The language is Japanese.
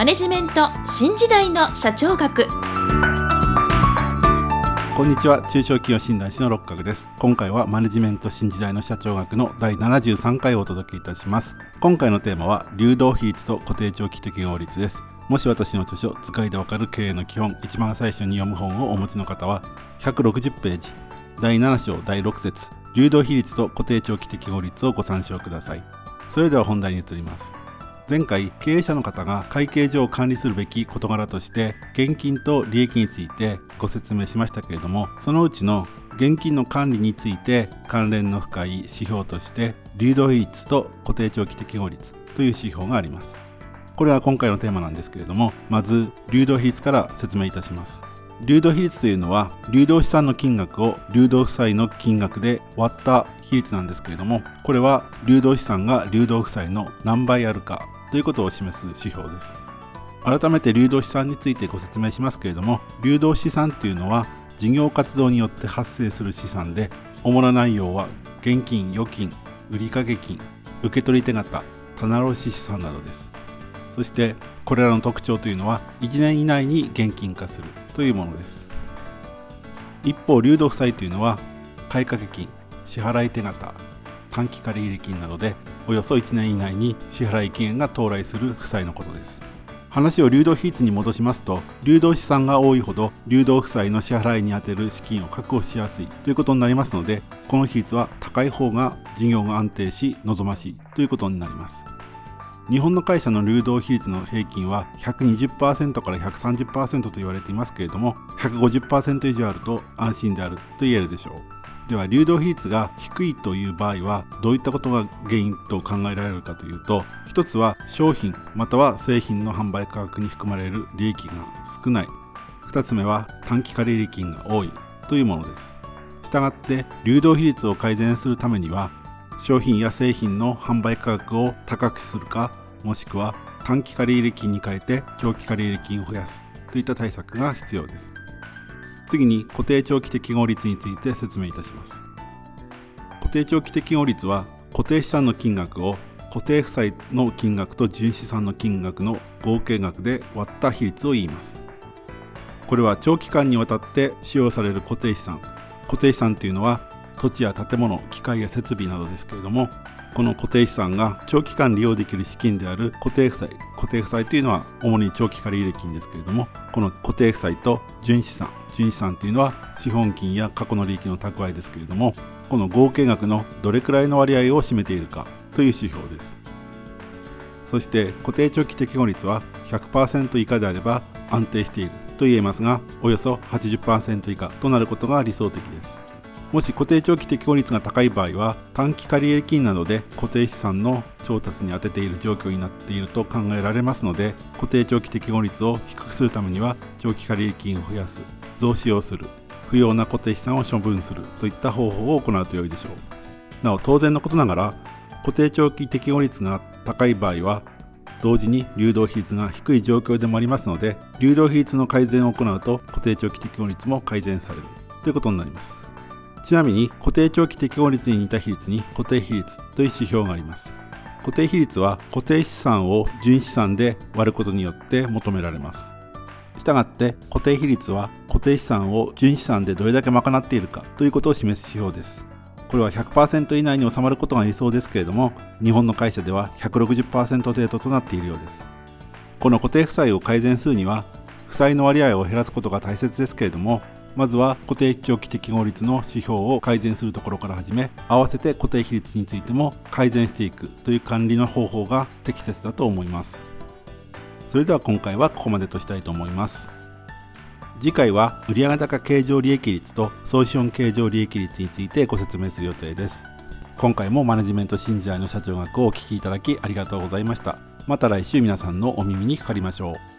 マネジメント新時代の社長学。こんにちは。中小企業診断士の六角です。今回はマネジメント新時代の社長学の第73回をお届けいたします。今回のテーマは流動比率と固定長期適合率です。もし私の著書使いでわかる経営の基本一番最初に読む本をお持ちの方は160ページ。第7章第6節。流動比率と固定長期適合率をご参照ください。それでは本題に移ります。前回経営者の方が会計上管理するべき事柄として現金と利益についてご説明しましたけれどもそのうちの現金の管理について関連の深い指標として流動比率と固定長期適合率という指標があります。これは今回のテーマなんですけれどもまず流動比率から説明いたします。流動比率というのは流動資産の金額を流動負債の金額で割った比率なんですけれどもこれは流動資産が流動負債の何倍あるかということを示す指標です。改めて流動資産についてご説明しますけれども流動資産というのは事業活動によって発生する資産で主な内容は現金預金売掛金受取手形棚卸資産などです。そしてこれらの特徴というのは1年以内に現金化するというものです。一方流動負債というのは買掛金支払い手形短期借入金などでおよそ1年以内に支払期限が到来する負債のことです。話を流動比率に戻しますと流動資産が多いほど流動負債の支払いに充てる資金を確保しやすいということになりますのでこの比率は高い方が事業が安定し望ましいということになります。日本の会社の流動比率の平均は120%から130%と言われていますけれども150%以上あると安心であると言えるでしょう。では流動比率が低いという場合はどういったことが原因と考えられるかというと一つは商品または製品の販売価格に含まれる利益が少ない。2つ目は短期借入金が多いというものです。したがって流動比率を改善するためには商品や製品の販売価格を高くするかもしくは短期借入金に変えて長期借入金を増やすといった対策が必要です。次に固定長期適合率について説明いたします。固定長期適合率は固定資産の金額を固定負債の金額と純資産の金額の合計額で割った比率を言います。これは長期間にわたって使用される固定資産。固定資産というのは土地や建物機械や設備などですけれどもこの固定資産が長期間利用できる資金である固定負債固定負債というのは主に長期借入金ですけれどもこの固定負債と純資産純資産というのは資本金や過去の利益の蓄えですけれどもこの合計額のどれくらいの割合を占めているかという指標です。そして固定長期適合率は100%以下であれば安定していると言えますがおよそ80%以下となることが理想的です。もし固定長期適合率が高い場合は短期借入金などで固定資産の調達に充てている状況になっていると考えられますので固定長期適合率を低くするためには長期借入金を増やす増資をする不要な固定資産を処分するといった方法を行うと良いでしょう。なお当然のことながら固定長期適合率が高い場合は同時に流動比率が低い状況でもありますので流動比率の改善を行うと固定長期適合率も改善されるということになります。ちなみに固定長期適合率に似た比率に固定比率という指標があります。固定比率は固定資産を純資産で割ることによって求められます。したがって固定比率は固定資産を純資産でどれだけ賄っているかということを示す指標です。これは100%以内に収まることが理想ですけれども日本の会社では160%程度となっているようです。この固定負債を改善するには負債の割合を減らすことが大切ですけれどもまずは固定長期適合率の指標を改善するところから始め合わせて固定比率についても改善していくという管理の方法が適切だと思います。それでは今回はここまでとしたいと思います。次回は売上高経常利益率と総資本経常利益率についてご説明する予定です。今回もマネジメント新時代の社長学をお聴きいただきありがとうございました。また来週皆さんのお耳にかかりましょう。